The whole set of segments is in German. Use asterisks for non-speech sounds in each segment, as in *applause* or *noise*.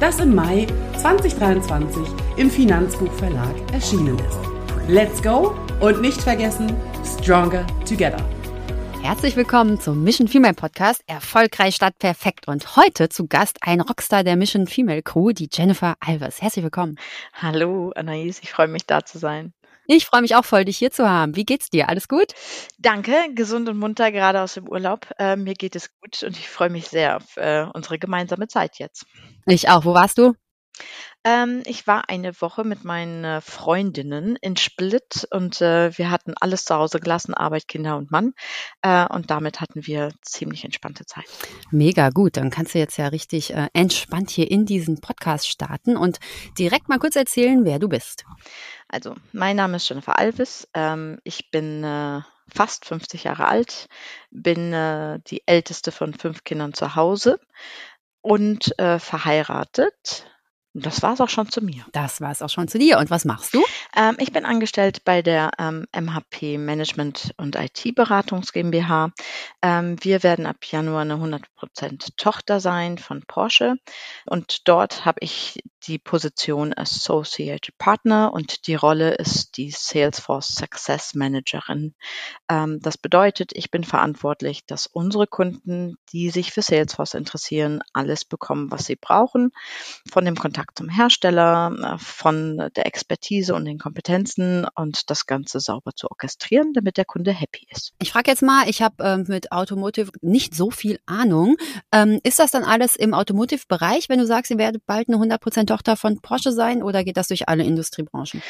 das im Mai 2023 im Finanzbuchverlag erschienen ist. Let's go und nicht vergessen, Stronger Together. Herzlich willkommen zum Mission Female Podcast Erfolgreich statt perfekt und heute zu Gast ein Rockstar der Mission Female Crew, die Jennifer Alves. Herzlich willkommen. Hallo Anaïs, ich freue mich da zu sein. Ich freue mich auch voll, dich hier zu haben. Wie geht's dir? Alles gut? Danke, gesund und munter, gerade aus dem Urlaub. Äh, mir geht es gut und ich freue mich sehr auf äh, unsere gemeinsame Zeit jetzt. Ich auch. Wo warst du? Ähm, ich war eine Woche mit meinen äh, Freundinnen in Split und äh, wir hatten alles zu Hause gelassen, Arbeit, Kinder und Mann. Äh, und damit hatten wir ziemlich entspannte Zeit. Mega gut. Dann kannst du jetzt ja richtig äh, entspannt hier in diesen Podcast starten und direkt mal kurz erzählen, wer du bist. Also, mein Name ist Jennifer Alves. Ähm, ich bin äh, fast 50 Jahre alt, bin äh, die älteste von fünf Kindern zu Hause und äh, verheiratet das war es auch schon zu mir. Das war es auch schon zu dir. Und was machst du? Ähm, ich bin angestellt bei der ähm, MHP Management und IT Beratungs GmbH. Ähm, wir werden ab Januar eine 100% Tochter sein von Porsche. Und dort habe ich die Position Associate Partner und die Rolle ist die Salesforce Success Managerin. Ähm, das bedeutet, ich bin verantwortlich, dass unsere Kunden, die sich für Salesforce interessieren, alles bekommen, was sie brauchen. Von dem Kontakt zum Hersteller, äh, von der Expertise und den Kompetenzen und das Ganze sauber zu orchestrieren, damit der Kunde happy ist. Ich frage jetzt mal, ich habe ähm, mit Automotive nicht so viel Ahnung. Ähm, ist das dann alles im Automotive-Bereich, wenn du sagst, ihr werdet bald eine 100% Tochter von Porsche sein oder geht das durch alle Industriebranchen?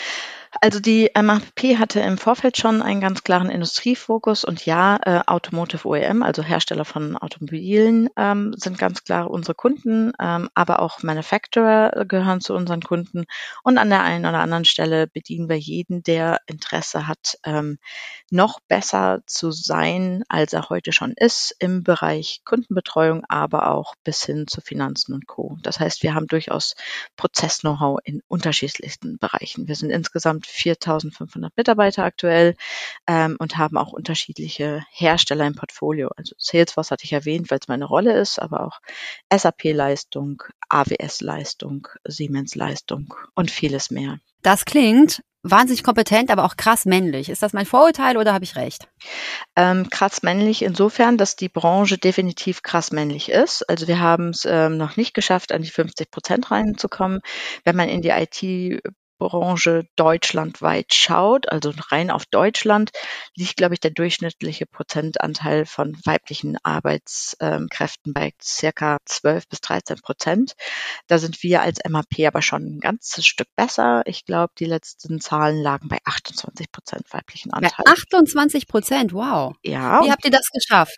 Also die MAP hatte im Vorfeld schon einen ganz klaren Industriefokus und ja, äh, Automotive OEM, also Hersteller von Automobilen, ähm, sind ganz klar unsere Kunden, ähm, aber auch Manufacturer gehören zu unseren Kunden und an der einen oder anderen Stelle bedienen wir jeden, der Interesse hat, ähm, noch besser zu sein, als er heute schon ist im Bereich Kundenbetreuung, aber auch bis hin zu Finanzen und Co. Das heißt, wir haben durchaus Prozess-Know-how in unterschiedlichsten Bereichen. Wir sind insgesamt 4.500 Mitarbeiter aktuell ähm, und haben auch unterschiedliche Hersteller im Portfolio. Also Salesforce hatte ich erwähnt, weil es meine Rolle ist, aber auch SAP-Leistung, AWS-Leistung, Siemens-Leistung und vieles mehr. Das klingt wahnsinnig kompetent, aber auch krass männlich. Ist das mein Vorurteil oder habe ich recht? Ähm, krass männlich insofern, dass die Branche definitiv krass männlich ist. Also wir haben es ähm, noch nicht geschafft, an die 50 Prozent reinzukommen. Wenn man in die IT Branche deutschlandweit schaut, also rein auf Deutschland, liegt, glaube ich, der durchschnittliche Prozentanteil von weiblichen Arbeitskräften bei circa 12 bis 13 Prozent. Da sind wir als MAP aber schon ein ganzes Stück besser. Ich glaube, die letzten Zahlen lagen bei 28 Prozent weiblichen Anteil. Bei 28 Prozent, wow. Ja. Wie habt ihr das geschafft?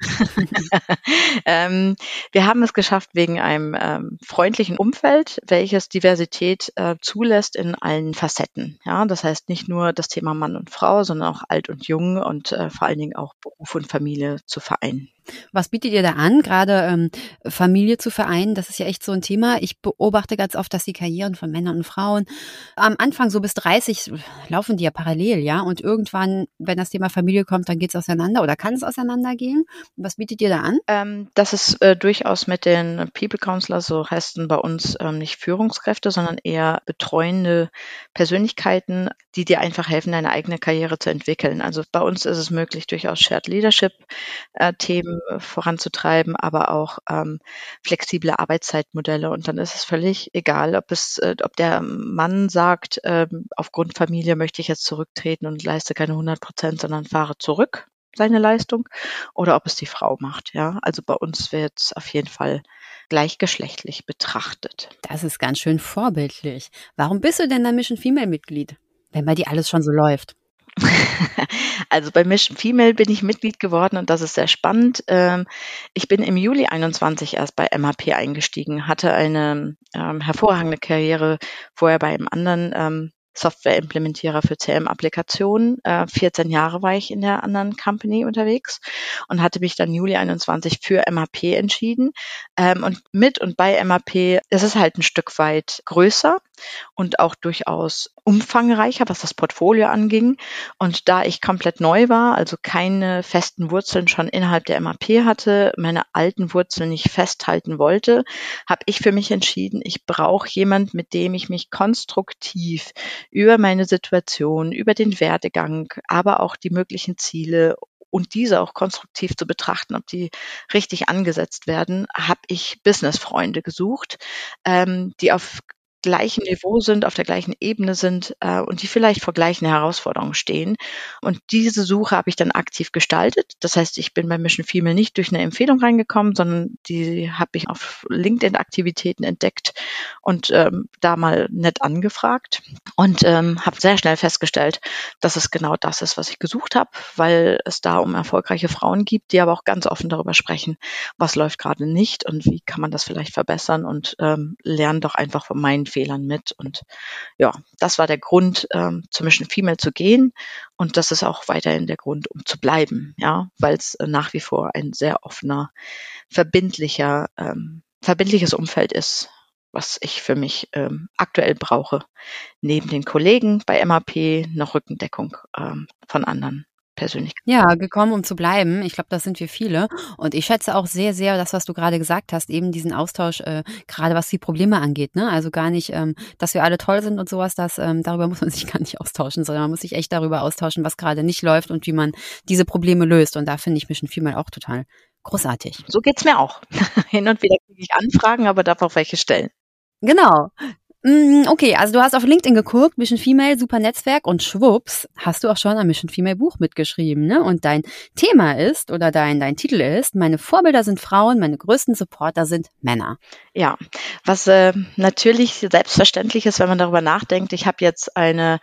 *laughs* ähm, wir haben es geschafft wegen einem ähm, freundlichen Umfeld, welches Diversität äh, zulässt in allen allen Facetten. Ja, das heißt nicht nur das Thema Mann und Frau, sondern auch alt und jung und äh, vor allen Dingen auch Beruf und Familie zu vereinen. Was bietet ihr da an, gerade ähm, Familie zu vereinen? Das ist ja echt so ein Thema. Ich beobachte ganz oft, dass die Karrieren von Männern und Frauen am Anfang so bis 30 laufen die ja parallel, ja. Und irgendwann, wenn das Thema Familie kommt, dann geht es auseinander oder kann es auseinandergehen. Was bietet ihr da an? Ähm, das ist äh, durchaus mit den People Counselor, so heißen bei uns ähm, nicht Führungskräfte, sondern eher betreuende Persönlichkeiten, die dir einfach helfen, deine eigene Karriere zu entwickeln. Also bei uns ist es möglich, durchaus Shared Leadership äh, Themen äh, voranzutreiben, aber auch ähm, flexible Arbeitszeitmodelle. Und dann ist es völlig egal, ob es, äh, ob der Mann sagt, äh, aufgrund Familie möchte ich jetzt zurücktreten und leiste keine 100 Prozent, sondern fahre zurück seine Leistung, oder ob es die Frau macht. Ja, also bei uns wird es auf jeden Fall gleichgeschlechtlich betrachtet. Das ist ganz schön vorbildlich. Warum bist du denn da Mission Female Mitglied, wenn bei dir alles schon so läuft? *laughs* Also bei Mission Female bin ich Mitglied geworden und das ist sehr spannend. Ähm, ich bin im Juli 21 erst bei MHP eingestiegen, hatte eine ähm, hervorragende Karriere vorher bei einem anderen ähm, Software-Implementierer für CM-Applikationen. Äh, 14 Jahre war ich in der anderen Company unterwegs und hatte mich dann Juli 21 für MHP entschieden. Ähm, und mit und bei MHP ist es halt ein Stück weit größer und auch durchaus umfangreicher, was das Portfolio anging. Und da ich komplett neu war, also keine festen Wurzeln schon innerhalb der MAP hatte, meine alten Wurzeln nicht festhalten wollte, habe ich für mich entschieden, ich brauche jemand, mit dem ich mich konstruktiv über meine Situation, über den Werdegang, aber auch die möglichen Ziele und diese auch konstruktiv zu betrachten, ob die richtig angesetzt werden, habe ich Businessfreunde gesucht, ähm, die auf gleichen Niveau sind, auf der gleichen Ebene sind äh, und die vielleicht vor gleichen Herausforderungen stehen. Und diese Suche habe ich dann aktiv gestaltet. Das heißt, ich bin bei Mission Female nicht durch eine Empfehlung reingekommen, sondern die habe ich auf LinkedIn-Aktivitäten entdeckt und ähm, da mal nett angefragt und ähm, habe sehr schnell festgestellt, dass es genau das ist, was ich gesucht habe, weil es da um erfolgreiche Frauen gibt, die aber auch ganz offen darüber sprechen, was läuft gerade nicht und wie kann man das vielleicht verbessern und ähm, lernen doch einfach von meinen Fehlern mit. Und ja, das war der Grund, ähm, zu Mission Female zu gehen. Und das ist auch weiterhin der Grund, um zu bleiben, ja, weil es äh, nach wie vor ein sehr offener, verbindlicher, ähm, verbindliches Umfeld ist, was ich für mich ähm, aktuell brauche, neben den Kollegen bei MAP noch Rückendeckung ähm, von anderen persönlich. Ja, gekommen, um zu bleiben. Ich glaube, das sind wir viele. Und ich schätze auch sehr, sehr das, was du gerade gesagt hast, eben diesen Austausch, äh, gerade was die Probleme angeht. Ne? Also gar nicht, ähm, dass wir alle toll sind und sowas, das, ähm, darüber *laughs* muss man sich gar nicht austauschen, sondern man muss sich echt darüber austauschen, was gerade nicht läuft und wie man diese Probleme löst. Und da finde ich Mission Female auch total großartig. So geht's mir auch. *laughs* Hin und wieder kriege ich Anfragen, aber darf auch welche stellen. Genau. Mm, okay, also du hast auf LinkedIn geguckt, Mission Female, super Netzwerk und schwupps, hast du auch schon ein Mission Female Buch mitgeschrieben, ne? Und dein Thema ist oder dein, dein Titel ist, meine Vorbilder sind Frauen, meine größten Supporter sind Männer. Ja, was äh, natürlich selbstverständlich ist, wenn man darüber nachdenkt. Ich habe jetzt eine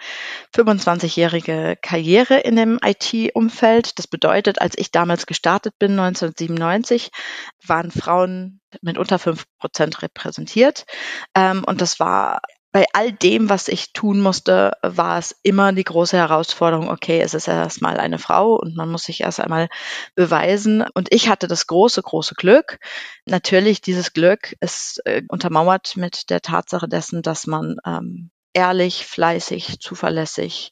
25-jährige Karriere in dem IT-Umfeld. Das bedeutet, als ich damals gestartet bin, 1997, waren Frauen mit unter fünf Prozent repräsentiert. Ähm, und das war bei all dem, was ich tun musste, war es immer die große Herausforderung, okay, es ist erstmal eine Frau und man muss sich erst einmal beweisen. Und ich hatte das große, große Glück. Natürlich, dieses Glück ist äh, untermauert mit der Tatsache dessen, dass man ähm, ehrlich, fleißig, zuverlässig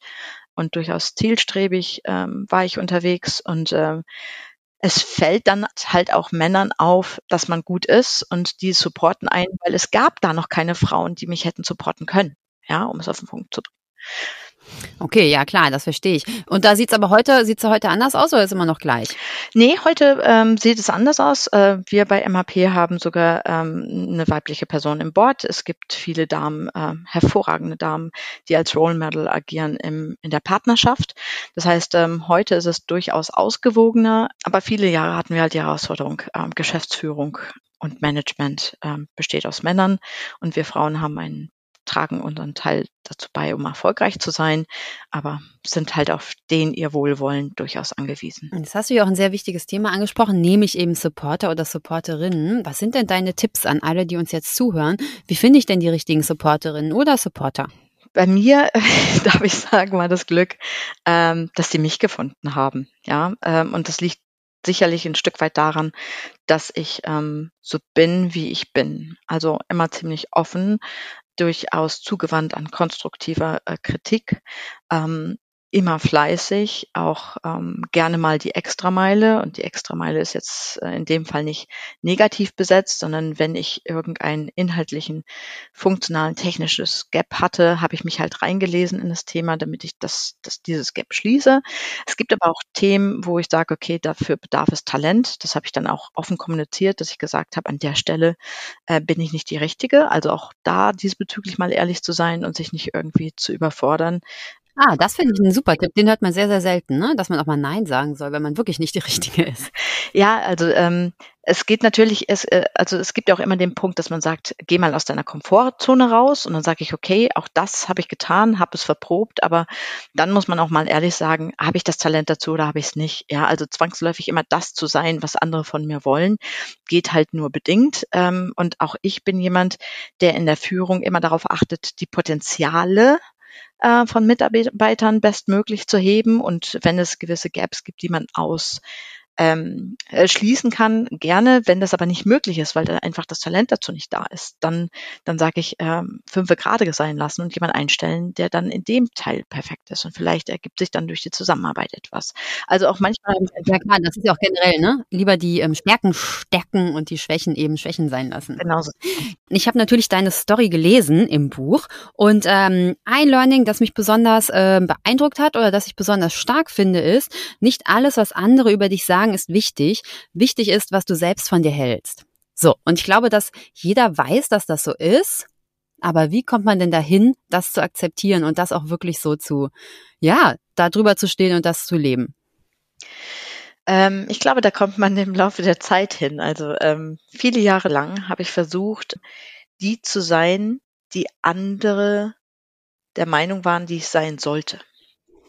und durchaus zielstrebig ähm, war ich unterwegs und äh, es fällt dann halt auch Männern auf, dass man gut ist und die supporten einen, weil es gab da noch keine Frauen, die mich hätten supporten können, ja, um es auf den Punkt zu bringen. Okay, ja klar, das verstehe ich. Und da sieht's aber heute, sieht's heute anders aus oder ist immer noch gleich? Nee, heute ähm, sieht es anders aus. Äh, wir bei MHP haben sogar ähm, eine weibliche Person im Board. Es gibt viele Damen, äh, hervorragende Damen, die als Role Model agieren im, in der Partnerschaft. Das heißt, ähm, heute ist es durchaus ausgewogener, aber viele Jahre hatten wir halt die Herausforderung, ähm, Geschäftsführung und Management ähm, besteht aus Männern und wir Frauen haben einen tragen unseren Teil dazu bei, um erfolgreich zu sein, aber sind halt auf den ihr Wohlwollen durchaus angewiesen. Jetzt hast du ja auch ein sehr wichtiges Thema angesprochen, nämlich eben Supporter oder Supporterinnen. Was sind denn deine Tipps an alle, die uns jetzt zuhören? Wie finde ich denn die richtigen Supporterinnen oder Supporter? bei mir, *laughs* darf ich sagen, war das Glück, ähm, dass sie mich gefunden haben. Ja, ähm, und das liegt sicherlich ein Stück weit daran, dass ich ähm, so bin, wie ich bin. Also immer ziemlich offen, durchaus zugewandt an konstruktiver äh, Kritik. Ähm, immer fleißig, auch ähm, gerne mal die Extrameile. Und die Extrameile ist jetzt äh, in dem Fall nicht negativ besetzt, sondern wenn ich irgendeinen inhaltlichen, funktionalen, technisches Gap hatte, habe ich mich halt reingelesen in das Thema, damit ich das, das dieses Gap schließe. Es gibt aber auch Themen, wo ich sage, okay, dafür bedarf es Talent. Das habe ich dann auch offen kommuniziert, dass ich gesagt habe, an der Stelle äh, bin ich nicht die Richtige. Also auch da diesbezüglich mal ehrlich zu sein und sich nicht irgendwie zu überfordern, Ah, das finde ich einen super Tipp. Den hört man sehr, sehr selten, ne? dass man auch mal Nein sagen soll, wenn man wirklich nicht die Richtige ist. Ja, also ähm, es geht natürlich, es, äh, also es gibt ja auch immer den Punkt, dass man sagt, geh mal aus deiner Komfortzone raus und dann sage ich, okay, auch das habe ich getan, habe es verprobt, aber dann muss man auch mal ehrlich sagen, habe ich das Talent dazu oder habe ich es nicht? Ja, also zwangsläufig immer das zu sein, was andere von mir wollen, geht halt nur bedingt. Ähm, und auch ich bin jemand, der in der Führung immer darauf achtet, die Potenziale äh, von Mitarbeitern bestmöglich zu heben. Und wenn es gewisse Gaps gibt, die man aus ähm, äh, schließen kann, gerne. Wenn das aber nicht möglich ist, weil da einfach das Talent dazu nicht da ist, dann, dann sage ich, ähm, fünfe gerade sein lassen und jemand einstellen, der dann in dem Teil perfekt ist. Und vielleicht ergibt sich dann durch die Zusammenarbeit etwas. Also auch manchmal. Ja klar, das ist ja auch generell, ne? Lieber die ähm, Stärken stärken und die Schwächen eben Schwächen sein lassen. Genauso. Ich habe natürlich deine Story gelesen im Buch und ähm, ein Learning, das mich besonders äh, beeindruckt hat oder das ich besonders stark finde, ist, nicht alles, was andere über dich sagen, sagen ist wichtig. Wichtig ist, was du selbst von dir hältst. So, und ich glaube, dass jeder weiß, dass das so ist. Aber wie kommt man denn dahin, das zu akzeptieren und das auch wirklich so zu, ja, da drüber zu stehen und das zu leben? Ähm, ich glaube, da kommt man im Laufe der Zeit hin. Also ähm, viele Jahre lang habe ich versucht, die zu sein, die andere der Meinung waren, die ich sein sollte.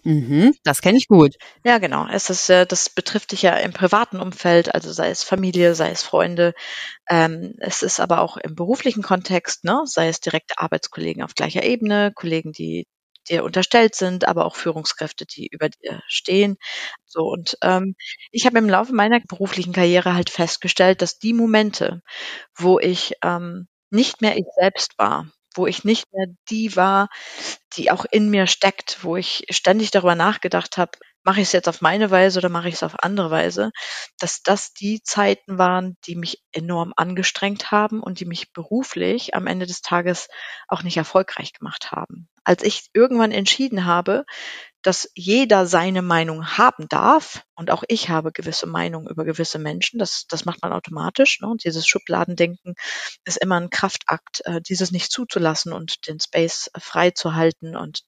Mhm, das kenne ich gut. Ja, genau. Es ist, äh, das betrifft dich ja im privaten Umfeld, also sei es Familie, sei es Freunde. Ähm, es ist aber auch im beruflichen Kontext, ne? sei es direkte Arbeitskollegen auf gleicher Ebene, Kollegen, die dir unterstellt sind, aber auch Führungskräfte, die über dir stehen. So und ähm, ich habe im Laufe meiner beruflichen Karriere halt festgestellt, dass die Momente, wo ich ähm, nicht mehr ich selbst war, wo ich nicht mehr die war, die auch in mir steckt, wo ich ständig darüber nachgedacht habe, mache ich es jetzt auf meine Weise oder mache ich es auf andere Weise, dass das die Zeiten waren, die mich enorm angestrengt haben und die mich beruflich am Ende des Tages auch nicht erfolgreich gemacht haben. Als ich irgendwann entschieden habe, dass jeder seine Meinung haben darf und auch ich habe gewisse Meinungen über gewisse Menschen. Das, das macht man automatisch. Ne? Und dieses Schubladendenken ist immer ein Kraftakt, äh, dieses nicht zuzulassen und den Space äh, frei zu halten und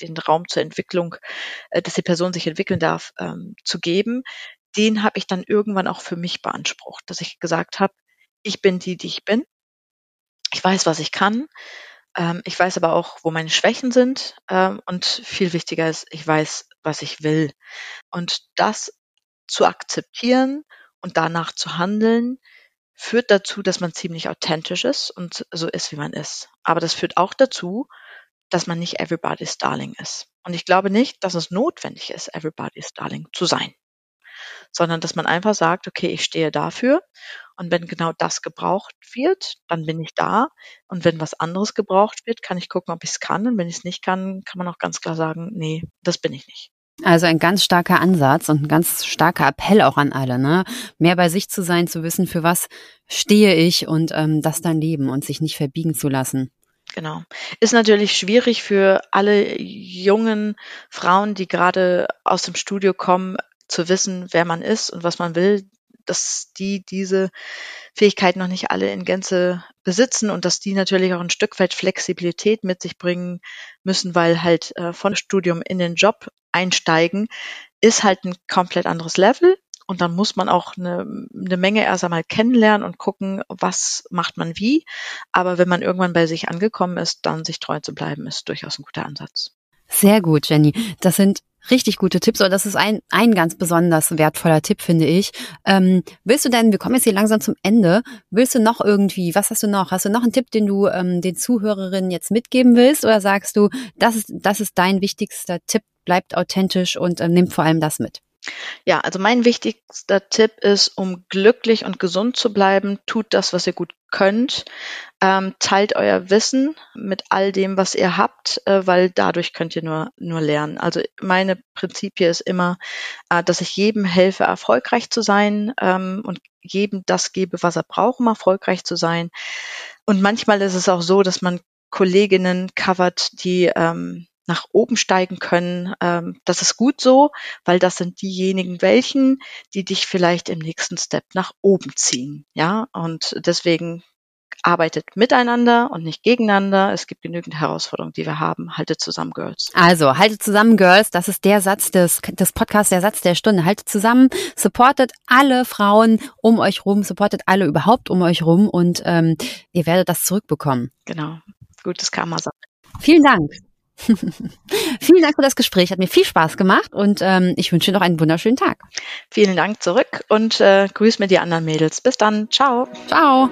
den Raum zur Entwicklung, äh, dass die Person sich entwickeln darf, ähm, zu geben. Den habe ich dann irgendwann auch für mich beansprucht, dass ich gesagt habe, ich bin die, die ich bin. Ich weiß, was ich kann. Ähm, ich weiß aber auch, wo meine Schwächen sind. Ähm, und viel wichtiger ist, ich weiß, was ich will. Und das zu akzeptieren und danach zu handeln, führt dazu, dass man ziemlich authentisch ist und so ist, wie man ist. Aber das führt auch dazu, dass man nicht everybody's darling ist. Und ich glaube nicht, dass es notwendig ist, everybody's darling zu sein sondern dass man einfach sagt, okay, ich stehe dafür und wenn genau das gebraucht wird, dann bin ich da und wenn was anderes gebraucht wird, kann ich gucken, ob ich es kann und wenn ich es nicht kann, kann man auch ganz klar sagen, nee, das bin ich nicht. Also ein ganz starker Ansatz und ein ganz starker Appell auch an alle, ne? Mehr bei sich zu sein, zu wissen, für was stehe ich und ähm, das dann leben und sich nicht verbiegen zu lassen. Genau. Ist natürlich schwierig für alle jungen Frauen, die gerade aus dem Studio kommen, zu wissen, wer man ist und was man will, dass die diese Fähigkeiten noch nicht alle in Gänze besitzen und dass die natürlich auch ein Stück weit Flexibilität mit sich bringen müssen, weil halt äh, von Studium in den Job einsteigen ist halt ein komplett anderes Level. Und dann muss man auch eine, eine Menge erst einmal kennenlernen und gucken, was macht man wie. Aber wenn man irgendwann bei sich angekommen ist, dann sich treu zu bleiben, ist durchaus ein guter Ansatz. Sehr gut, Jenny. Das sind richtig gute Tipps, oder das ist ein, ein ganz besonders wertvoller Tipp, finde ich. Ähm, willst du denn, wir kommen jetzt hier langsam zum Ende, willst du noch irgendwie, was hast du noch? Hast du noch einen Tipp, den du ähm, den Zuhörerinnen jetzt mitgeben willst? Oder sagst du, das ist, das ist dein wichtigster Tipp, bleibt authentisch und äh, nimm vor allem das mit? Ja, also mein wichtigster Tipp ist, um glücklich und gesund zu bleiben, tut das, was ihr gut könnt. Ähm, teilt euer Wissen mit all dem, was ihr habt, äh, weil dadurch könnt ihr nur, nur lernen. Also meine Prinzipie ist immer, äh, dass ich jedem helfe, erfolgreich zu sein ähm, und jedem das gebe, was er braucht, um erfolgreich zu sein. Und manchmal ist es auch so, dass man Kolleginnen covert, die ähm, nach oben steigen können. Ähm, das ist gut so, weil das sind diejenigen welchen, die dich vielleicht im nächsten Step nach oben ziehen. Ja, und deswegen arbeitet miteinander und nicht gegeneinander. Es gibt genügend Herausforderungen, die wir haben. Haltet zusammen, Girls. Also, haltet zusammen, Girls. Das ist der Satz des, des Podcasts, der Satz der Stunde. Haltet zusammen, supportet alle Frauen um euch rum, supportet alle überhaupt um euch rum und ähm, ihr werdet das zurückbekommen. Genau. Gutes Karma. Vielen Dank. *laughs* Vielen Dank für das Gespräch. Hat mir viel Spaß gemacht und ähm, ich wünsche noch einen wunderschönen Tag. Vielen Dank zurück und äh, grüß mir die anderen Mädels. Bis dann. Ciao. Ciao.